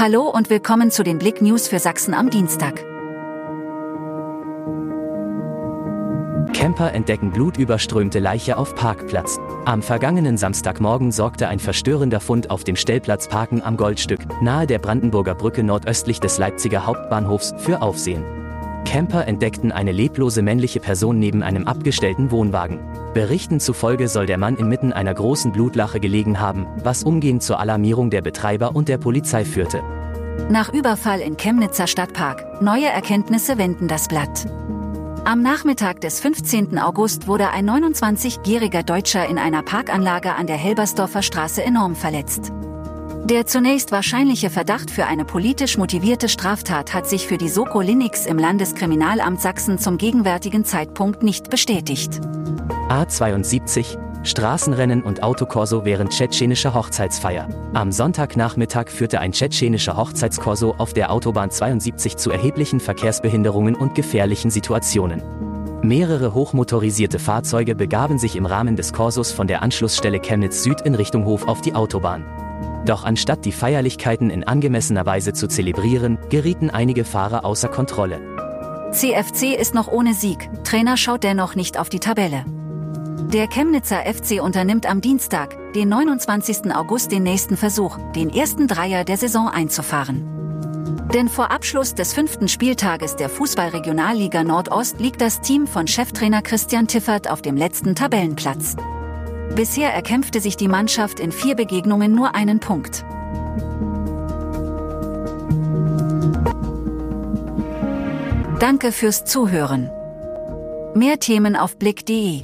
Hallo und willkommen zu den Blick News für Sachsen am Dienstag. Camper entdecken blutüberströmte Leiche auf Parkplatz. Am vergangenen Samstagmorgen sorgte ein verstörender Fund auf dem Stellplatz Parken am Goldstück, nahe der Brandenburger Brücke nordöstlich des Leipziger Hauptbahnhofs, für Aufsehen. Camper entdeckten eine leblose männliche Person neben einem abgestellten Wohnwagen. Berichten zufolge soll der Mann inmitten einer großen Blutlache gelegen haben, was umgehend zur Alarmierung der Betreiber und der Polizei führte. Nach Überfall in Chemnitzer Stadtpark. Neue Erkenntnisse wenden das Blatt. Am Nachmittag des 15. August wurde ein 29-jähriger Deutscher in einer Parkanlage an der Helbersdorfer Straße enorm verletzt. Der zunächst wahrscheinliche Verdacht für eine politisch motivierte Straftat hat sich für die Soko Linux im Landeskriminalamt Sachsen zum gegenwärtigen Zeitpunkt nicht bestätigt. A72 Straßenrennen und Autokorso während tschetschenischer Hochzeitsfeier. Am Sonntagnachmittag führte ein tschetschenischer Hochzeitskorso auf der Autobahn 72 zu erheblichen Verkehrsbehinderungen und gefährlichen Situationen. Mehrere hochmotorisierte Fahrzeuge begaben sich im Rahmen des Korsos von der Anschlussstelle Chemnitz Süd in Richtung Hof auf die Autobahn. Doch anstatt die Feierlichkeiten in angemessener Weise zu zelebrieren, gerieten einige Fahrer außer Kontrolle. CFC ist noch ohne Sieg, Trainer schaut dennoch nicht auf die Tabelle. Der Chemnitzer FC unternimmt am Dienstag, den 29. August den nächsten Versuch, den ersten Dreier der Saison einzufahren. Denn vor Abschluss des fünften Spieltages der Fußballregionalliga Nordost liegt das Team von Cheftrainer Christian Tiffert auf dem letzten Tabellenplatz. Bisher erkämpfte sich die Mannschaft in vier Begegnungen nur einen Punkt. Danke fürs Zuhören. Mehr Themen auf blick.de